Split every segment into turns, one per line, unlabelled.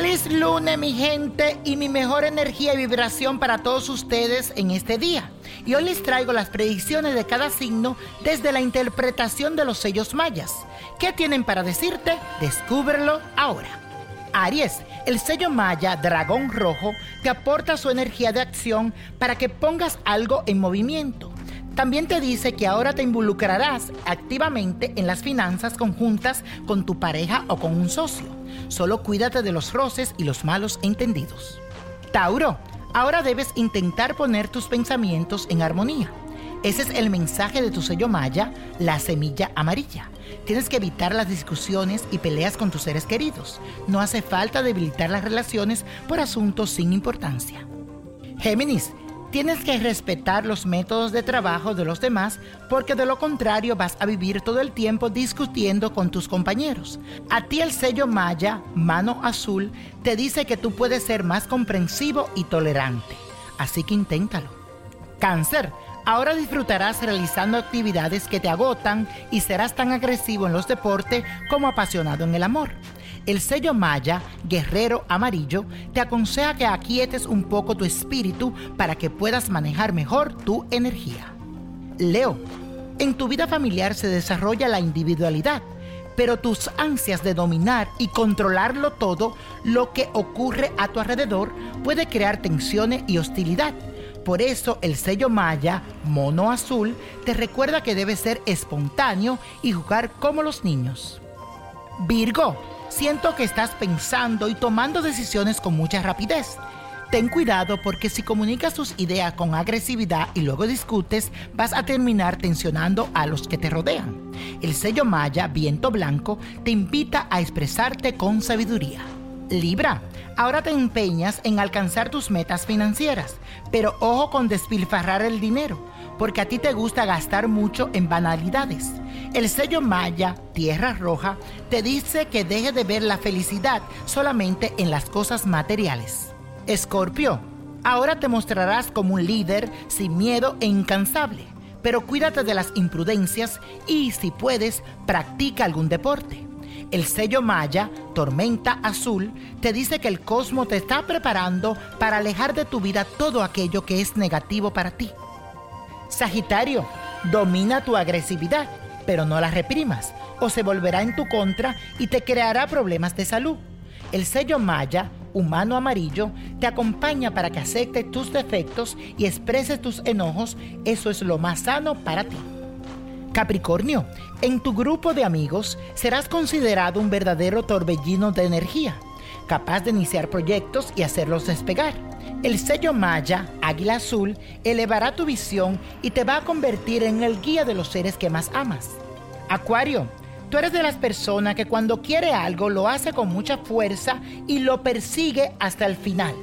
lunes, mi gente, y mi mejor energía y vibración para todos ustedes en este día. Y hoy les traigo las predicciones de cada signo desde la interpretación de los sellos mayas. ¿Qué tienen para decirte? Descúbrelo ahora. Aries, el sello maya dragón rojo te aporta su energía de acción para que pongas algo en movimiento. También te dice que ahora te involucrarás activamente en las finanzas conjuntas con tu pareja o con un socio. Solo cuídate de los roces y los malos entendidos. Tauro, ahora debes intentar poner tus pensamientos en armonía. Ese es el mensaje de tu sello maya, la semilla amarilla. Tienes que evitar las discusiones y peleas con tus seres queridos. No hace falta debilitar las relaciones por asuntos sin importancia. Géminis, Tienes que respetar los métodos de trabajo de los demás porque de lo contrario vas a vivir todo el tiempo discutiendo con tus compañeros. A ti el sello Maya, mano azul, te dice que tú puedes ser más comprensivo y tolerante. Así que inténtalo. Cáncer. Ahora disfrutarás realizando actividades que te agotan y serás tan agresivo en los deportes como apasionado en el amor. El sello Maya, guerrero amarillo, te aconseja que aquietes un poco tu espíritu para que puedas manejar mejor tu energía. Leo, en tu vida familiar se desarrolla la individualidad, pero tus ansias de dominar y controlarlo todo, lo que ocurre a tu alrededor, puede crear tensiones y hostilidad. Por eso el sello Maya, mono azul, te recuerda que debes ser espontáneo y jugar como los niños. Virgo, siento que estás pensando y tomando decisiones con mucha rapidez. Ten cuidado porque si comunicas tus ideas con agresividad y luego discutes, vas a terminar tensionando a los que te rodean. El sello Maya, viento blanco, te invita a expresarte con sabiduría. Libra, ahora te empeñas en alcanzar tus metas financieras, pero ojo con despilfarrar el dinero, porque a ti te gusta gastar mucho en banalidades. El sello Maya, Tierra Roja, te dice que deje de ver la felicidad solamente en las cosas materiales. Escorpio, ahora te mostrarás como un líder sin miedo e incansable, pero cuídate de las imprudencias y, si puedes, practica algún deporte. El sello Maya, Tormenta Azul, te dice que el cosmos te está preparando para alejar de tu vida todo aquello que es negativo para ti. Sagitario, domina tu agresividad pero no la reprimas, o se volverá en tu contra y te creará problemas de salud. El sello Maya, humano amarillo, te acompaña para que aceptes tus defectos y expreses tus enojos. Eso es lo más sano para ti. Capricornio, en tu grupo de amigos serás considerado un verdadero torbellino de energía, capaz de iniciar proyectos y hacerlos despegar. El sello Maya, Águila Azul, elevará tu visión y te va a convertir en el guía de los seres que más amas. Acuario, tú eres de las personas que cuando quiere algo lo hace con mucha fuerza y lo persigue hasta el final.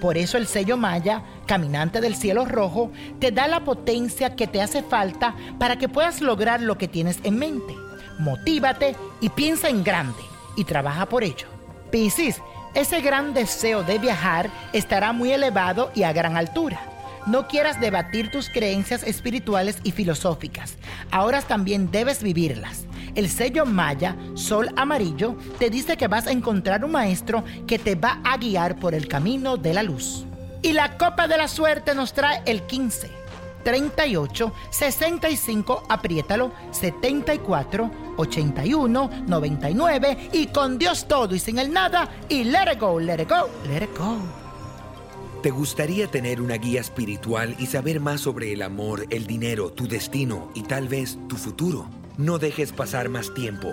Por eso el sello Maya, caminante del cielo rojo, te da la potencia que te hace falta para que puedas lograr lo que tienes en mente. Motívate y piensa en grande y trabaja por ello. Piscis, ese gran deseo de viajar estará muy elevado y a gran altura. No quieras debatir tus creencias espirituales y filosóficas. Ahora también debes vivirlas. El sello Maya, Sol Amarillo, te dice que vas a encontrar un maestro que te va a guiar por el camino de la luz. Y la copa de la suerte nos trae el 15, 38, 65, apriétalo, 74, 81, 99 y con Dios todo y sin el nada y let it go, let it go, let it go.
¿Te gustaría tener una guía espiritual y saber más sobre el amor, el dinero, tu destino y tal vez tu futuro? No dejes pasar más tiempo.